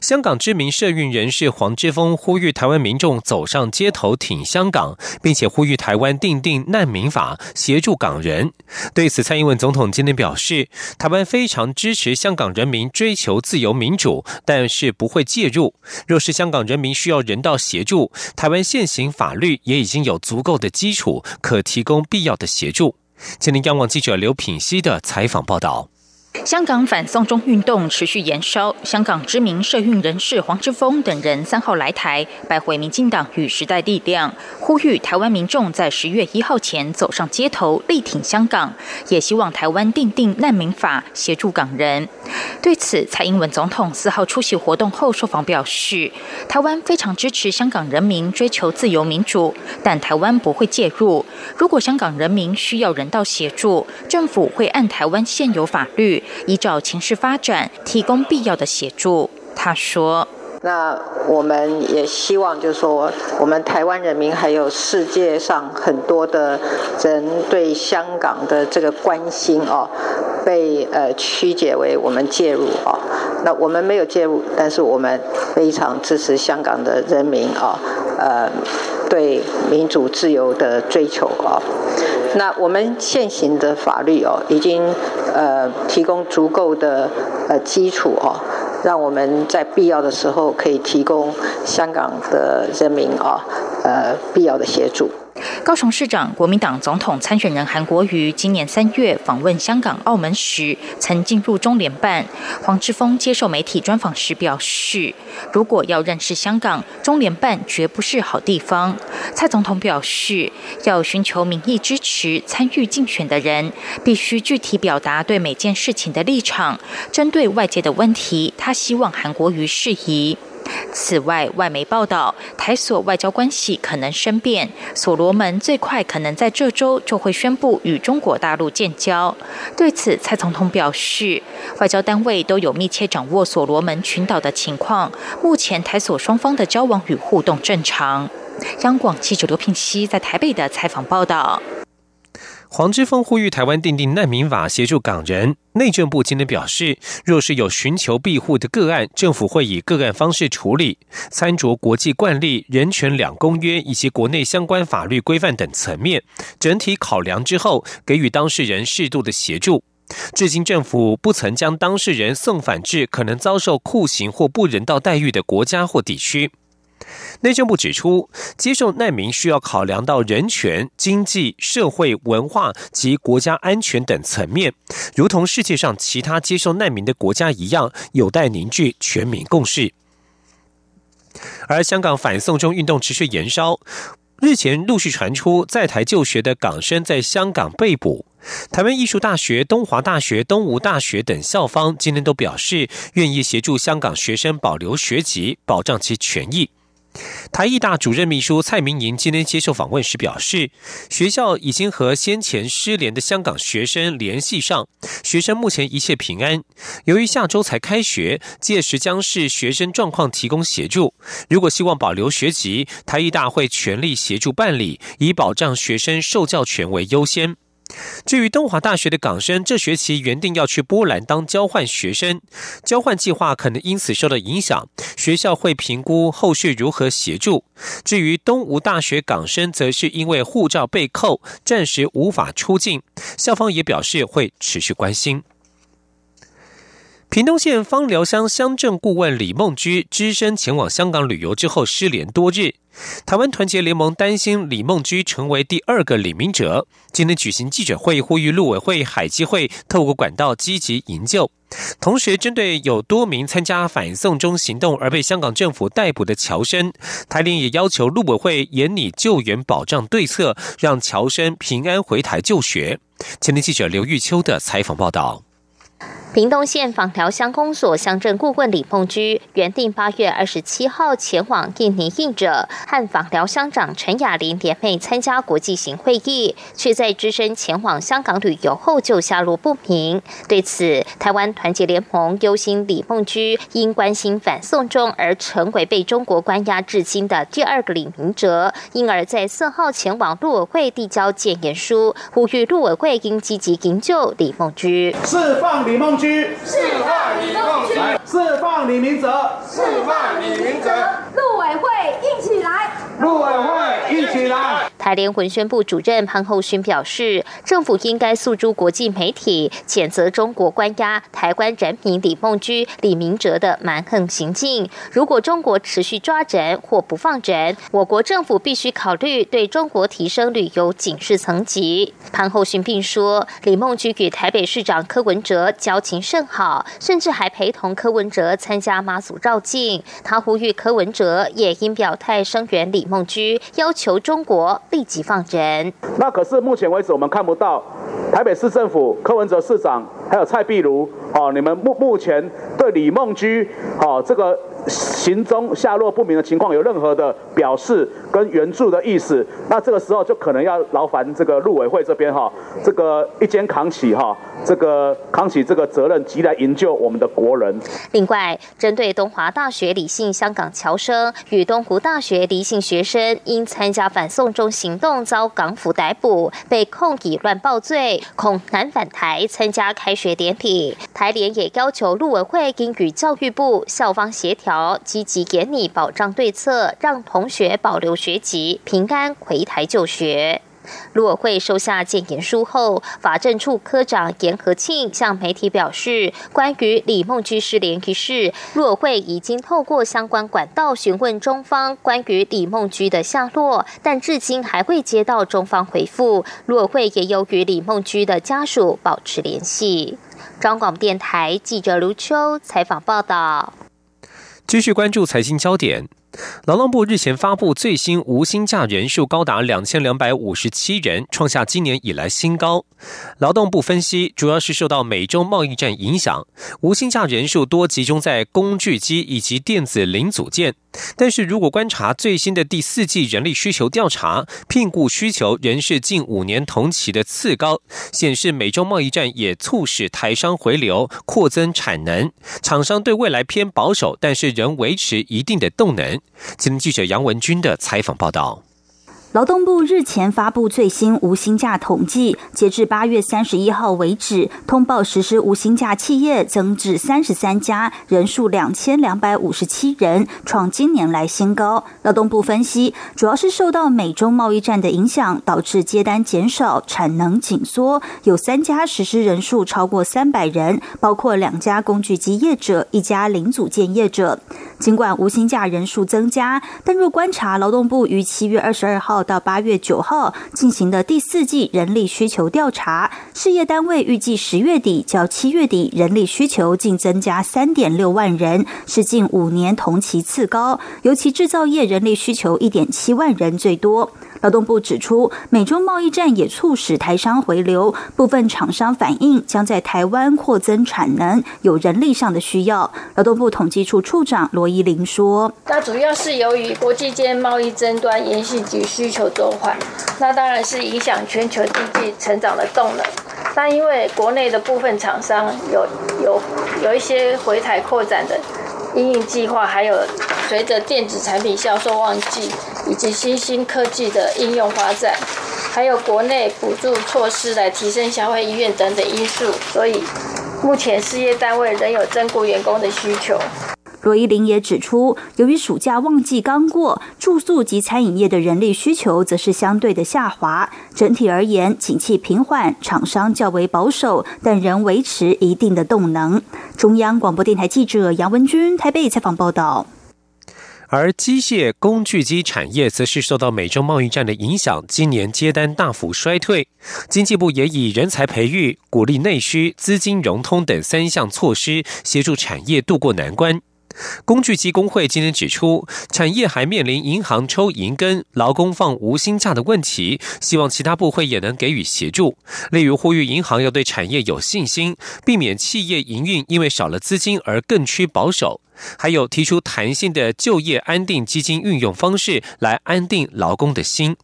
香港知名社运人士黄之锋呼吁台湾民众走上街头挺香港，并且呼吁台湾订定难民法，协助港人。对此，蔡英文总统今天表示，台湾非常支持香港人民追求自由民主，但是不会介入。若是香港人民需要人道协助，台湾现行法律也已经有足够的基础，可提供必要的协助。今天，央广记者刘品希的采访报道。香港反送中运动持续延烧，香港知名社运人士黄之锋等人三号来台，拜会民进党与时代力量，呼吁台湾民众在十月一号前走上街头，力挺香港，也希望台湾订定难民法，协助港人。对此，蔡英文总统四号出席活动后受访表示，台湾非常支持香港人民追求自由民主，但台湾不会介入。如果香港人民需要人道协助，政府会按台湾现有法律。依照情势发展，提供必要的协助。他说：“那我们也希望，就是说，我们台湾人民还有世界上很多的人对香港的这个关心哦，被呃曲解为我们介入哦。那我们没有介入，但是我们非常支持香港的人民哦，呃，对民主自由的追求哦。”那我们现行的法律哦，已经呃提供足够的呃基础哦，让我们在必要的时候可以提供香港的人民啊呃必要的协助。高雄市长、国民党总统参选人韩国瑜今年三月访问香港、澳门时，曾进入中联办。黄志峰接受媒体专访时表示，如果要认识香港，中联办绝不是好地方。蔡总统表示，要寻求民意支持参与竞选的人，必须具体表达对每件事情的立场。针对外界的问题，他希望韩国瑜适宜。此外，外媒报道，台所外交关系可能生变，所罗门最快可能在这周就会宣布与中国大陆建交。对此，蔡总统表示，外交单位都有密切掌握所罗门群岛的情况，目前台所双方的交往与互动正常。央广记者刘品熙在台北的采访报道。黄之锋呼吁台湾订定难民法，协助港人。内政部今天表示，若是有寻求庇护的个案，政府会以个案方式处理，参酌国际惯例、人权两公约以及国内相关法律规范等层面，整体考量之后，给予当事人适度的协助。至今，政府不曾将当事人送返至可能遭受酷刑或不人道待遇的国家或地区。内政部指出，接受难民需要考量到人权、经济社会、文化及国家安全等层面，如同世界上其他接受难民的国家一样，有待凝聚全民共识。而香港反送中运动持续延烧，日前陆续传出在台就学的港生在香港被捕。台湾艺术大学、东华大学、东吴大学等校方今天都表示，愿意协助香港学生保留学籍，保障其权益。台艺大主任秘书蔡明莹今天接受访问时表示，学校已经和先前失联的香港学生联系上，学生目前一切平安。由于下周才开学，届时将是学生状况提供协助。如果希望保留学籍，台艺大会全力协助办理，以保障学生受教权为优先。至于东华大学的港生，这学期原定要去波兰当交换学生，交换计划可能因此受到影响，学校会评估后续如何协助。至于东吴大学港生，则是因为护照被扣，暂时无法出境，校方也表示会持续关心。屏东县芳寮乡乡镇顾问李梦居，只身前往香港旅游之后失联多日。台湾团结联盟担心李梦居成为第二个李明哲，今天举行记者会，呼吁陆委会、海基会透过管道积极营救。同时，针对有多名参加反送中行动而被香港政府逮捕的侨生，台联也要求陆委会严拟救援保障对策，让侨生平安回台就学。前天记者刘玉秋的采访报道。屏东县访寮乡公所乡镇顾问李凤居原定八月二十七号前往印尼印者，和访寮乡长陈雅玲联袂参加国际型会议，却在只身前往香港旅游后就下落不明。对此，台湾团结联盟忧心李凤居因关心反送中而成为被中国关押至今的第二个李明哲，因而，在四号前往陆委会递交建言书，呼吁陆委会应积极营救李凤居，释放李梦居梦。释放李梦居，释放李明哲，释放李明哲，陆委会硬起来，陆委会一起来。台联文宣部主任潘厚勋表示，政府应该诉诸国际媒体，谴责中国关押台湾人民李梦居、李明哲的蛮横行径。如果中国持续抓人或不放人，我国政府必须考虑对中国提升旅游警示层级。潘厚勋并说，李梦居与台北市长柯文哲交情甚好，甚至还陪同柯文哲参加妈祖绕境。他呼吁柯文哲也应表态声援李梦居，要求中国。立即放人。那可是目前为止，我们看不到台北市政府柯文哲市长还有蔡碧如，哦，你们目目前对李梦居，哦，这个。行踪下落不明的情况，有任何的表示跟援助的意思，那这个时候就可能要劳烦这个陆委会这边哈，这个一肩扛起哈，这个扛起这个责任，急来营救我们的国人。另外，针对东华大学李姓香港侨生与东湖大学李姓学生因参加反送中行动遭港府逮捕，被控以乱报罪，恐难返台参加开学典礼。台联也要求陆委会应与教育部校方协调。积极严拟保障对策，让同学保留学籍，平安回台就学。陆委会收下建言书后，法政处科长严和庆向媒体表示，关于李梦居失联一事，陆委会已经透过相关管道询问中方关于李梦居的下落，但至今还未接到中方回复。陆委会也有与李梦居的家属保持联系。中广电台记者卢秋采访报道。继续关注财经焦点。劳动部日前发布最新无薪假人数高达两千两百五十七人，创下今年以来新高。劳动部分析，主要是受到美洲贸易战影响，无薪假人数多集中在工具机以及电子零组件。但是如果观察最新的第四季人力需求调查，聘雇需求仍是近五年同期的次高，显示美洲贸易战也促使台商回流、扩增产能，厂商对未来偏保守，但是仍维持一定的动能。今天记者杨文军的采访报道。劳动部日前发布最新无薪假统计，截至八月三十一号为止，通报实施无薪假企业增至三十三家，人数两千两百五十七人，创今年来新高。劳动部分析，主要是受到美中贸易战的影响，导致接单减少、产能紧缩。有三家实施人数超过三百人，包括两家工具机业者、一家零组件业者。尽管无薪假人数增加，但若观察劳动部于七月二十二号。到八月九号进行的第四季人力需求调查，事业单位预计十月底较七月底人力需求净增加三点六万人，是近五年同期次高，尤其制造业人力需求一点七万人最多。劳动部指出，美中贸易战也促使台商回流，部分厂商反映将在台湾扩增产能，有人力上的需要。劳动部统计处处长罗依玲说：“那主要是由于国际间贸易争端延续及需求转缓，那当然是影响全球经济成长的动能。但因为国内的部分厂商有有有一些回台扩展的。”应用计划，还有随着电子产品销售旺季，以及新兴科技的应用发展，还有国内补助措施来提升消费意愿等等因素，所以目前事业单位仍有增雇员工的需求。罗伊林也指出，由于暑假旺季刚过，住宿及餐饮业的人力需求则是相对的下滑。整体而言，景气平缓，厂商较为保守，但仍维持一定的动能。中央广播电台记者杨文君台北采访报道。而机械工具机产业则是受到美洲贸易战的影响，今年接单大幅衰退。经济部也以人才培育、鼓励内需、资金融通等三项措施，协助产业渡过难关。工具机工会今天指出，产业还面临银行抽银根、劳工放无薪假的问题，希望其他部会也能给予协助。例如，呼吁银行要对产业有信心，避免企业营运因为少了资金而更趋保守。还有提出弹性的就业安定基金运用方式，来安定劳工的心。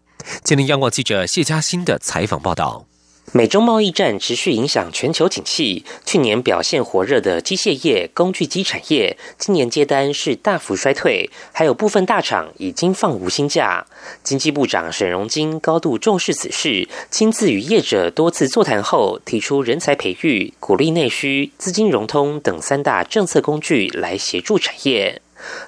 今天，央广记者谢嘉欣的采访报道。美中贸易战持续影响全球景气，去年表现火热的机械业、工具机产业，今年接单是大幅衰退，还有部分大厂已经放无薪假。经济部长沈荣金高度重视此事，亲自与业者多次座谈后，提出人才培育、鼓励内需、资金融通等三大政策工具来协助产业。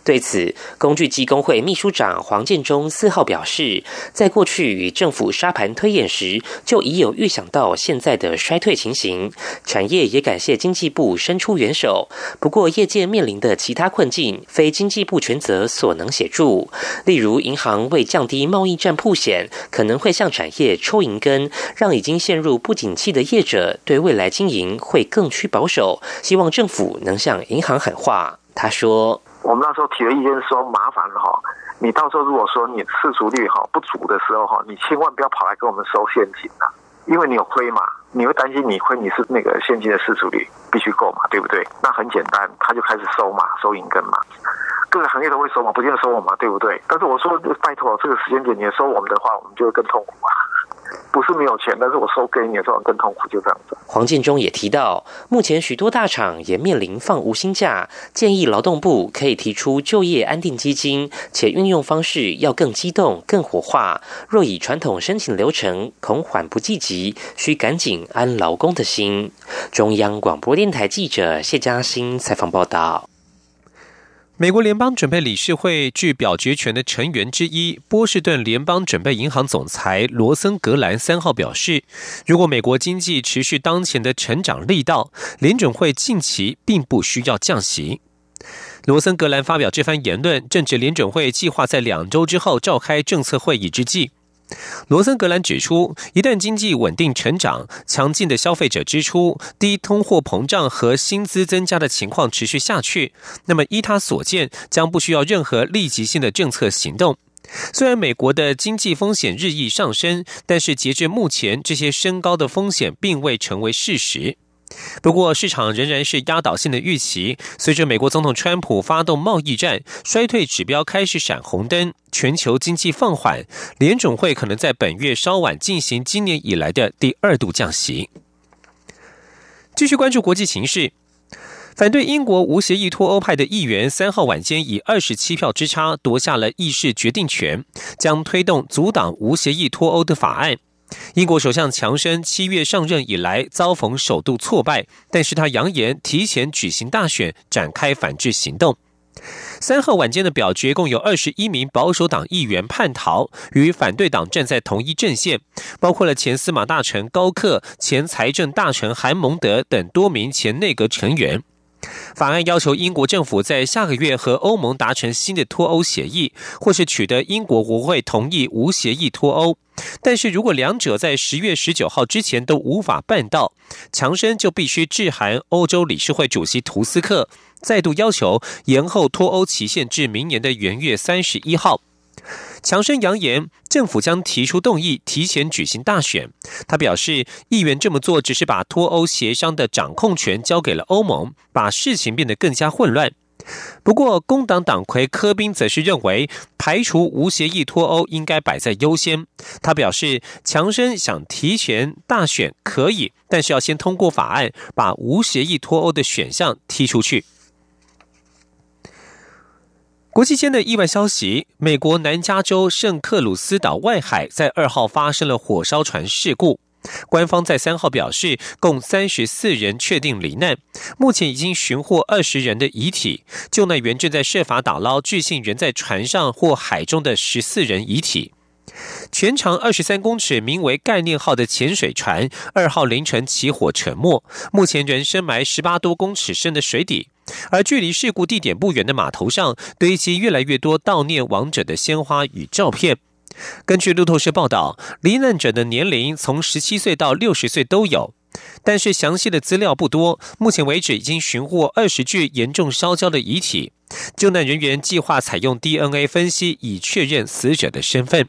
对此，工具机工会秘书长黄建中四号表示，在过去与政府沙盘推演时，就已有预想到现在的衰退情形。产业也感谢经济部伸出援手，不过业界面临的其他困境，非经济部全责所能协助。例如，银行为降低贸易战铺险，可能会向产业抽银根，让已经陷入不景气的业者对未来经营会更趋保守。希望政府能向银行喊话。他说。我们那时候提的意见说，麻烦了哈，你到时候如果说你市足率哈不足的时候哈，你千万不要跑来跟我们收现金啊，因为你有亏嘛，你会担心你亏，你是那个现金的市足率必须够嘛，对不对？那很简单，他就开始收嘛，收银根嘛，各个行业都会收嘛，不见得收我嘛，对不对？但是我说拜托，这个时间点你收我们的话，我们就会更痛苦啊。不是没有钱，但是我收给你的时候更痛苦，就这样子。黄建中也提到，目前许多大厂也面临放无薪假，建议劳动部可以提出就业安定基金，且运用方式要更激动、更活化。若以传统申请流程，恐缓不济急，需赶紧安劳工的心。中央广播电台记者谢嘉欣采访报道。美国联邦准备理事会具表决权的成员之一，波士顿联邦准备银行总裁罗森格兰三号表示，如果美国经济持续当前的成长力道，联准会近期并不需要降息。罗森格兰发表这番言论，正值联准会计划在两周之后召开政策会议之际。罗森格兰指出，一旦经济稳定成长、强劲的消费者支出、低通货膨胀和薪资增加的情况持续下去，那么依他所见，将不需要任何立即性的政策行动。虽然美国的经济风险日益上升，但是截至目前，这些升高的风险并未成为事实。不过，市场仍然是压倒性的预期。随着美国总统川普发动贸易战，衰退指标开始闪红灯，全球经济放缓，联总会可能在本月稍晚进行今年以来的第二度降息。继续关注国际形势，反对英国无协议脱欧派的议员三号晚间以二十七票之差夺下了议事决定权，将推动阻挡无协议脱欧的法案。英国首相强生七月上任以来遭逢首度挫败，但是他扬言提前举行大选，展开反制行动。三号晚间的表决，共有二十一名保守党议员叛逃，与反对党站在同一阵线，包括了前司马大臣高克、前财政大臣韩蒙德等多名前内阁成员。法案要求英国政府在下个月和欧盟达成新的脱欧协议，或是取得英国国会同意无协议脱欧。但是如果两者在十月十九号之前都无法办到，强生就必须致函欧洲理事会主席图斯克，再度要求延后脱欧期限至明年的元月三十一号。强生扬言，政府将提出动议，提前举行大选。他表示，议员这么做只是把脱欧协商的掌控权交给了欧盟，把事情变得更加混乱。不过，工党党魁科宾则是认为，排除无协议脱欧应该摆在优先。他表示，强生想提前大选可以，但是要先通过法案，把无协议脱欧的选项踢出去。国际间的意外消息：美国南加州圣克鲁斯岛外海在二号发生了火烧船事故。官方在三号表示，共三十四人确定罹难，目前已经寻获二十人的遗体。救难员正在设法打捞据信人在船上或海中的十四人遗体。全长二十三公尺、名为“概念号”的潜水船，二号凌晨起火沉没，目前仍深埋十八多公尺深的水底。而距离事故地点不远的码头上，堆积越来越多悼念亡者的鲜花与照片。根据路透社报道，罹难者的年龄从十七岁到六十岁都有。但是详细的资料不多。目前为止，已经寻获二十具严重烧焦的遗体，救难人员计划采用 DNA 分析，以确认死者的身份。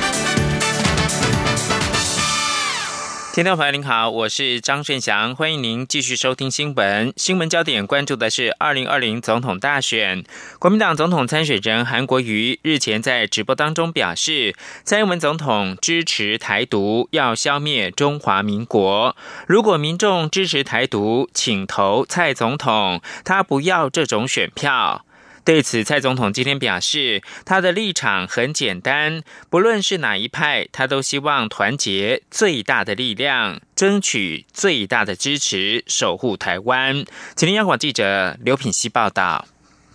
听众朋友您好，我是张顺祥，欢迎您继续收听新闻。新闻焦点关注的是二零二零总统大选，国民党总统参选人韩国瑜日前在直播当中表示，蔡英文总统支持台独，要消灭中华民国。如果民众支持台独，请投蔡总统，他不要这种选票。对此，蔡总统今天表示，他的立场很简单，不论是哪一派，他都希望团结最大的力量，争取最大的支持，守护台湾。请听央广记者刘品希报道。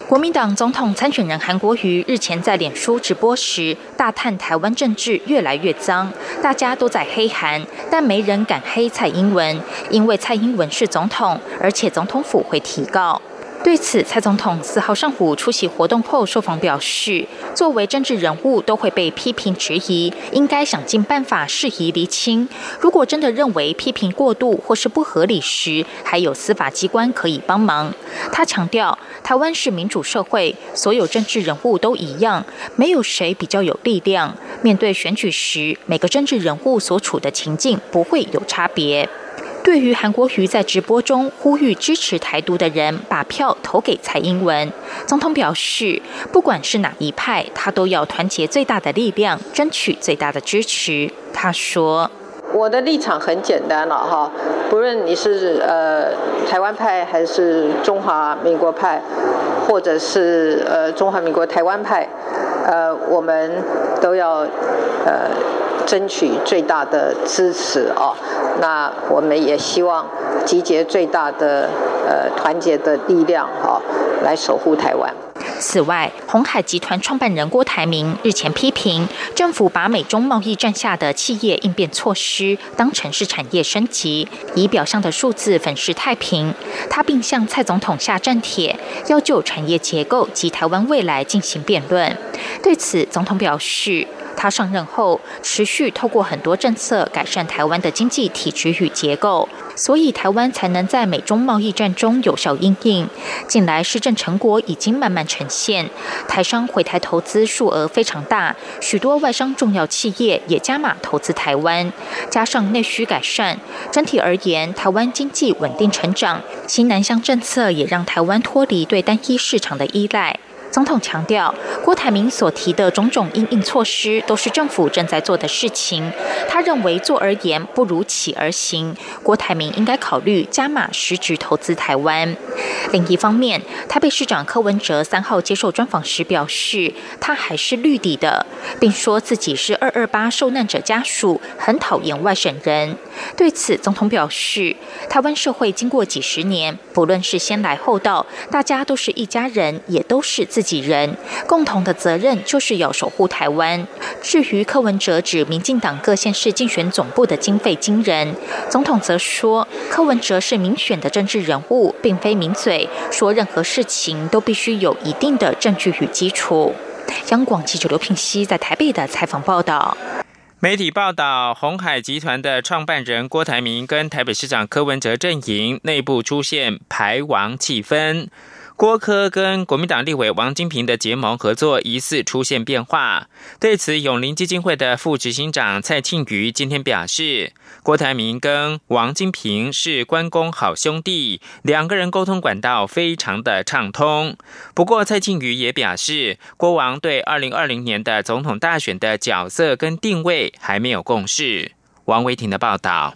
国民党总统参选人韩国瑜日前在脸书直播时，大叹台湾政治越来越脏，大家都在黑韩，但没人敢黑蔡英文，因为蔡英文是总统，而且总统府会提告。对此，蔡总统四号上午出席活动后受访表示，作为政治人物都会被批评质疑，应该想尽办法适宜厘清。如果真的认为批评过度或是不合理时，还有司法机关可以帮忙。他强调，台湾是民主社会，所有政治人物都一样，没有谁比较有力量。面对选举时，每个政治人物所处的情境不会有差别。对于韩国瑜在直播中呼吁支持台独的人把票投给蔡英文，总统表示，不管是哪一派，他都要团结最大的力量，争取最大的支持。他说：“我的立场很简单了哈，不论你是呃台湾派还是中华民国派，或者是呃中华民国台湾派，呃，我们都要呃。”争取最大的支持哦，那我们也希望集结最大的呃团结的力量哦，来守护台湾。此外，红海集团创办人郭台铭日前批评政府把美中贸易战下的企业应变措施当成是产业升级，以表象的数字粉饰太平。他并向蔡总统下战帖，要就产业结构及台湾未来进行辩论。对此，总统表示。他上任后，持续透过很多政策改善台湾的经济体制与结构，所以台湾才能在美中贸易战中有效应应。近来施政成果已经慢慢呈现，台商回台投资数额非常大，许多外商重要企业也加码投资台湾。加上内需改善，整体而言，台湾经济稳定成长。新南向政策也让台湾脱离对单一市场的依赖。总统强调，郭台铭所提的种种应应措施都是政府正在做的事情。他认为做而言不如起而行，郭台铭应该考虑加码实质投资台湾。另一方面，台北市长柯文哲三号接受专访时表示，他还是绿底的，并说自己是二二八受难者家属，很讨厌外省人。对此，总统表示，台湾社会经过几十年，不论是先来后到，大家都是一家人，也都是自。己人共同的责任就是要守护台湾。至于柯文哲指民进党各县市竞选总部的经费惊人，总统则说柯文哲是民选的政治人物，并非名嘴，说任何事情都必须有一定的证据与基础。央广记者刘聘熙在台北的采访报道。媒体报道，红海集团的创办人郭台铭跟台北市长柯文哲阵营内部出现排王气氛。郭科跟国民党立委王金平的结盟合作疑似出现变化，对此永林基金会的副执行长蔡庆瑜今天表示，郭台铭跟王金平是关公好兄弟，两个人沟通管道非常的畅通。不过蔡庆瑜也表示，郭王对二零二零年的总统大选的角色跟定位还没有共识。王维婷的报道。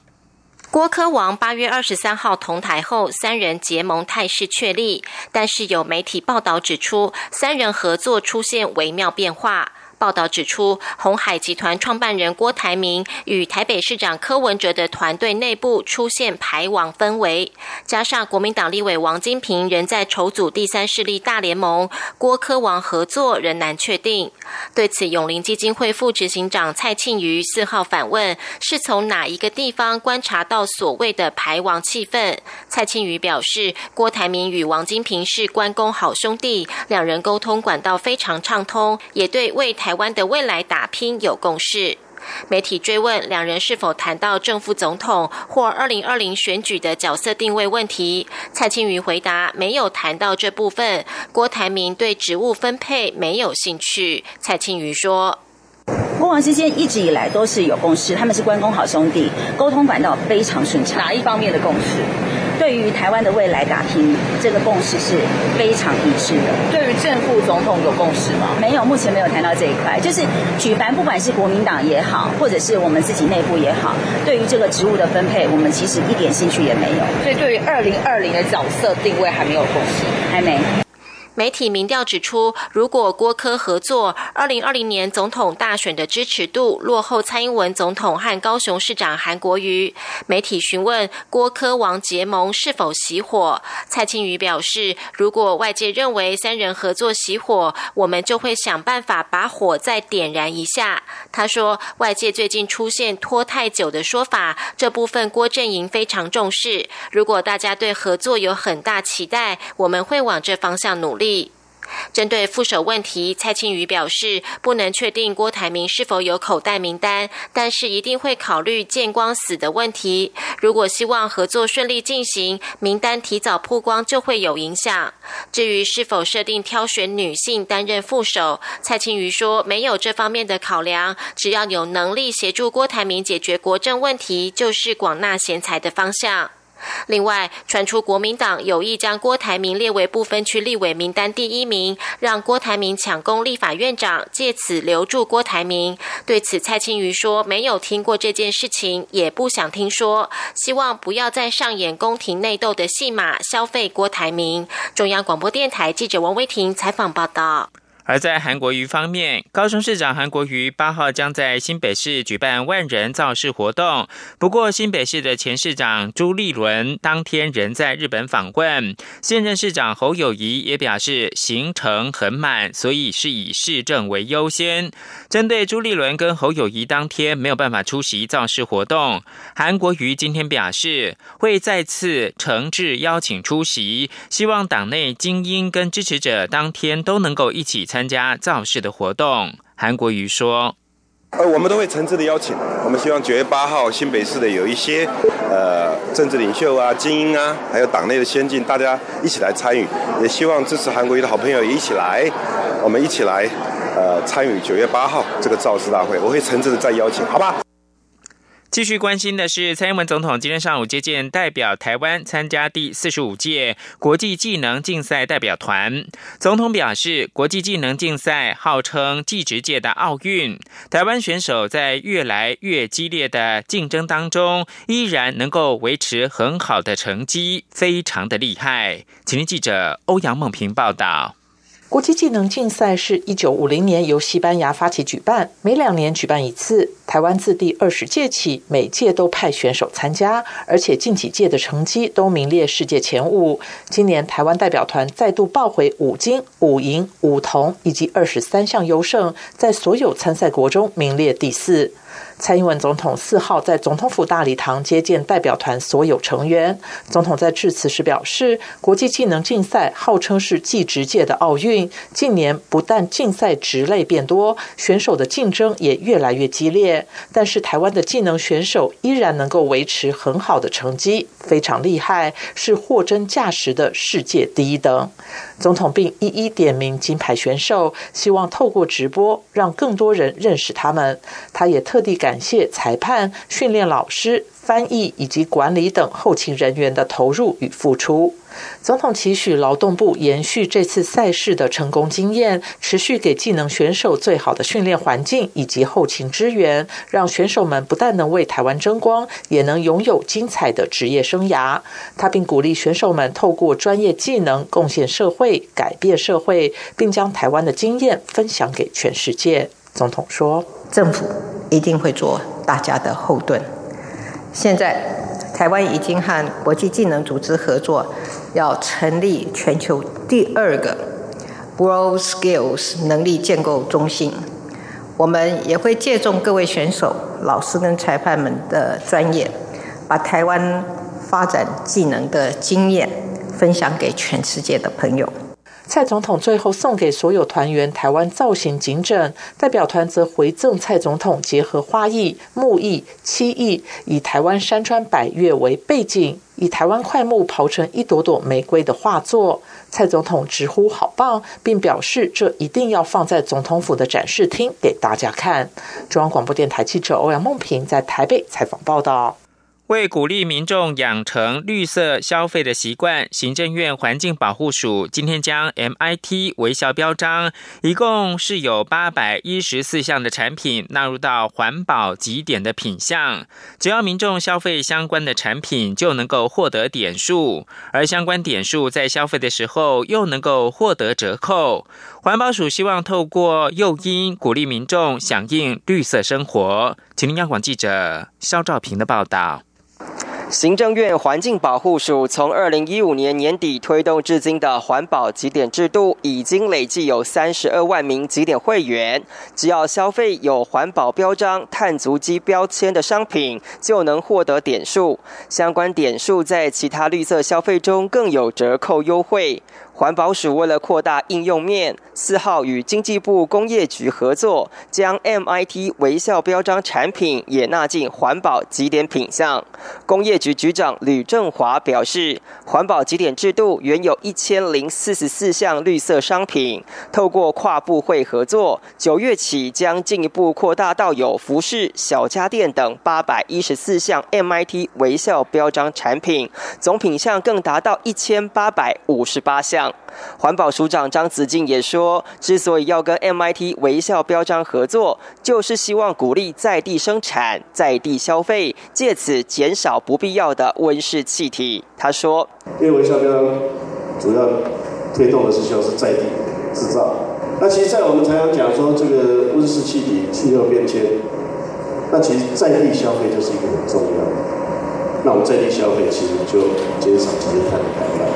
郭科王八月二十三号同台后，三人结盟态势确立，但是有媒体报道指出，三人合作出现微妙变化。报道指出，红海集团创办人郭台铭与台北市长柯文哲的团队内部出现排网氛围，加上国民党立委王金平仍在筹组第三势力大联盟，郭柯王合作仍难确定。对此，永林基金会副执行长蔡庆瑜四号反问：是从哪一个地方观察到所谓的排王气氛？蔡庆瑜表示，郭台铭与王金平是关公好兄弟，两人沟通管道非常畅通，也对为台湾的未来打拼有共识。媒体追问两人是否谈到正副总统或二零二零选举的角色定位问题，蔡清瑜回答没有谈到这部分。郭台铭对职务分配没有兴趣。蔡清瑜说：“国王之间一直以来都是有共识，他们是关公好兄弟，沟通管道非常顺畅。哪一方面的共识？”对于台湾的未来打拼，这个共识是非常一致的。对于正副总统有共识吗？没有，目前没有谈到这一块。就是举凡不管是国民党也好，或者是我们自己内部也好，对于这个职务的分配，我们其实一点兴趣也没有。所以对于二零二零的角色定位还没有共识，还没。媒体民调指出，如果郭科合作，二零二零年总统大选的支持度落后蔡英文总统和高雄市长韩国瑜。媒体询问郭科王结盟是否熄火，蔡清瑜表示，如果外界认为三人合作熄火，我们就会想办法把火再点燃一下。他说，外界最近出现拖太久的说法，这部分郭阵营非常重视。如果大家对合作有很大期待，我们会往这方向努力。针对副手问题，蔡清瑜表示，不能确定郭台铭是否有口袋名单，但是一定会考虑见光死的问题。如果希望合作顺利进行，名单提早曝光就会有影响。至于是否设定挑选女性担任副手，蔡清瑜说没有这方面的考量，只要有能力协助郭台铭解决国政问题，就是广纳贤才的方向。另外，传出国民党有意将郭台铭列为不分区立委名单第一名，让郭台铭抢攻立法院长，借此留住郭台铭。对此，蔡清瑜说没有听过这件事情，也不想听说，希望不要再上演宫廷内斗的戏码，消费郭台铭。中央广播电台记者王威婷采访报道。而在韩国瑜方面，高雄市长韩国瑜八号将在新北市举办万人造势活动。不过，新北市的前市长朱立伦当天仍在日本访问。现任市长侯友谊也表示行程很满，所以是以市政为优先。针对朱立伦跟侯友谊当天没有办法出席造势活动，韩国瑜今天表示会再次诚挚邀请出席，希望党内精英跟支持者当天都能够一起参。加造势的活动，韩国瑜说：“呃，我们都会诚挚的邀请。我们希望九月八号新北市的有一些呃政治领袖啊、精英啊，还有党内的先进，大家一起来参与。也希望支持韩国瑜的好朋友也一起来，我们一起来呃参与九月八号这个造势大会。我会诚挚的再邀请，好吧？”继续关心的是，蔡英文总统今天上午接见代表台湾参加第四十五届国际技能竞赛代表团。总统表示，国际技能竞赛号称技职界的奥运，台湾选手在越来越激烈的竞争当中，依然能够维持很好的成绩，非常的厉害。请听记者欧阳梦平报道。国际技能竞赛是一九五零年由西班牙发起举办，每两年举办一次。台湾自第二十届起，每届都派选手参加，而且近几届的成绩都名列世界前五。今年台湾代表团再度抱回五金、五银、五铜以及二十三项优胜，在所有参赛国中名列第四。蔡英文总统四号在总统府大礼堂接见代表团所有成员。总统在致辞时表示，国际技能竞赛号称是技职界的奥运，近年不但竞赛职类变多，选手的竞争也越来越激烈。但是台湾的技能选手依然能够维持很好的成绩，非常厉害，是货真价实的世界第一等。总统并一一点名金牌选手，希望透过直播让更多人认识他们。他也特地感谢裁判、训练老师、翻译以及管理等后勤人员的投入与付出。总统期许劳动部延续这次赛事的成功经验，持续给技能选手最好的训练环境以及后勤支援，让选手们不但能为台湾争光，也能拥有精彩的职业生涯。他并鼓励选手们透过专业技能贡献社会、改变社会，并将台湾的经验分享给全世界。总统说：“政府一定会做大家的后盾。现在，台湾已经和国际技能组织合作，要成立全球第二个 World Skills 能力建构中心。我们也会借重各位选手、老师跟裁判们的专业，把台湾发展技能的经验分享给全世界的朋友。”蔡总统最后送给所有团员台湾造型警整，代表团则回赠蔡总统结合花艺、木艺、漆艺，以台湾山川百岳为背景，以台湾快木刨成一朵朵玫瑰的画作。蔡总统直呼好棒，并表示这一定要放在总统府的展示厅给大家看。中央广播电台记者欧阳梦平在台北采访报道。为鼓励民众养成绿色消费的习惯，行政院环境保护署今天将 MIT 微笑标章，一共是有八百一十四项的产品纳入到环保极点的品项。只要民众消费相关的产品，就能够获得点数，而相关点数在消费的时候又能够获得折扣。环保署希望透过诱因，鼓励民众响应绿色生活。请听央广记者肖兆平的报道。行政院环境保护署从二零一五年年底推动至今的环保集点制度，已经累计有三十二万名集点会员。只要消费有环保标章、碳足迹标签的商品，就能获得点数。相关点数在其他绿色消费中更有折扣优惠。环保署为了扩大应用面，四号与经济部工业局合作，将 MIT 微笑标章产品也纳进环保集点品项。工业局局长吕正华表示，环保集点制度原有一千零四十四项绿色商品，透过跨部会合作，九月起将进一步扩大到有服饰、小家电等八百一十四项 MIT 微笑标章产品，总品项更达到一千八百五十八项。环保署长张子静也说，之所以要跟 MIT 微笑标章合作，就是希望鼓励在地生产、在地消费，借此减少不必要的温室气体。他说：“因为微笑标章主要推动的是就是在地制造。那其实，在我们常常讲说这个温室气体、气候变迁，那其实在地消费就是一个很重要的。那我们在地消费，其实就减少这些碳排放。”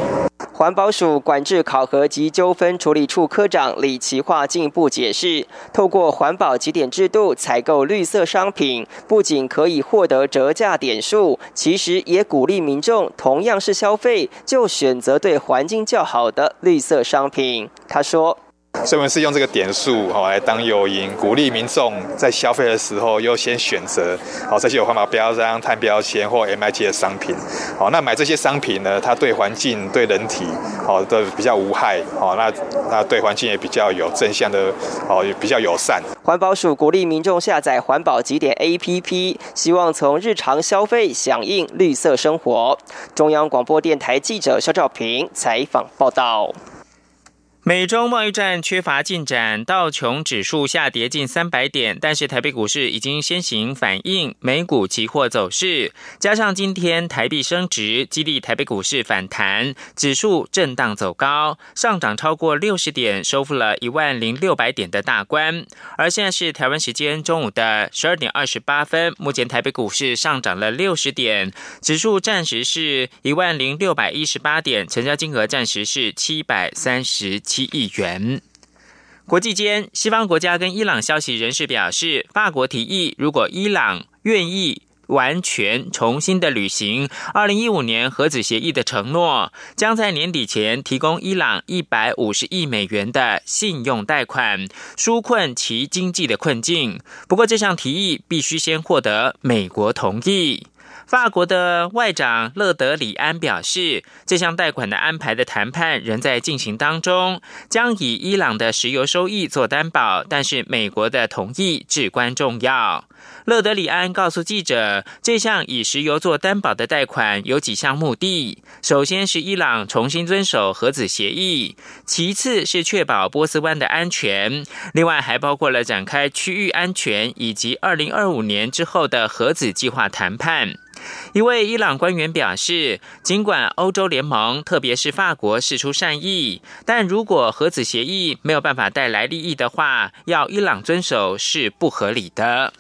环保署管制考核及纠纷处理处科长李奇化进一步解释，透过环保几点制度采购绿色商品，不仅可以获得折价点数，其实也鼓励民众同样是消费，就选择对环境较好的绿色商品。他说。所以我们是用这个点数哦来当诱因，鼓励民众在消费的时候优先选择好这些有环保标章、碳标签或 MIT 的商品。好，那买这些商品呢，它对环境、对人体好的比较无害。好，那那对环境也比较有正向的，好也比较友善。环保署鼓励民众下载环保几点 APP，希望从日常消费响应绿色生活。中央广播电台记者肖兆平采访报道。美中贸易战缺乏进展，道琼指数下跌近三百点，但是台北股市已经先行反映美股期货走势，加上今天台币升值，激励台北股市反弹，指数震荡走高，上涨超过六十点，收复了一万零六百点的大关。而现在是台湾时间中午的十二点二十八分，目前台北股市上涨了六十点，指数暂时是一万零六百一十八点，成交金额暂时是七百三十。七亿元。国际间，西方国家跟伊朗消息人士表示，法国提议，如果伊朗愿意完全重新的履行二零一五年核子协议的承诺，将在年底前提供伊朗一百五十亿美元的信用贷款，纾困其经济的困境。不过，这项提议必须先获得美国同意。法国的外长勒德里安表示，这项贷款的安排的谈判仍在进行当中，将以伊朗的石油收益做担保，但是美国的同意至关重要。勒德里安告诉记者，这项以石油做担保的贷款有几项目的：首先是伊朗重新遵守核子协议，其次是确保波斯湾的安全，另外还包括了展开区域安全以及二零二五年之后的核子计划谈判。一位伊朗官员表示，尽管欧洲联盟，特别是法国示出善意，但如果核子协议没有办法带来利益的话，要伊朗遵守是不合理的。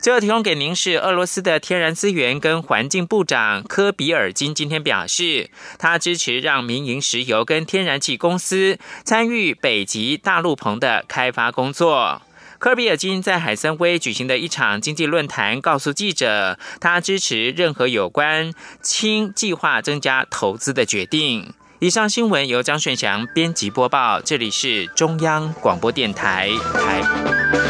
最后提供给您是俄罗斯的天然资源跟环境部长科比尔金今天表示，他支持让民营石油跟天然气公司参与北极大陆棚的开发工作。科比尔金在海森威举行的一场经济论坛告诉记者，他支持任何有关轻计划增加投资的决定。以上新闻由张顺祥编辑播报，这里是中央广播电台台。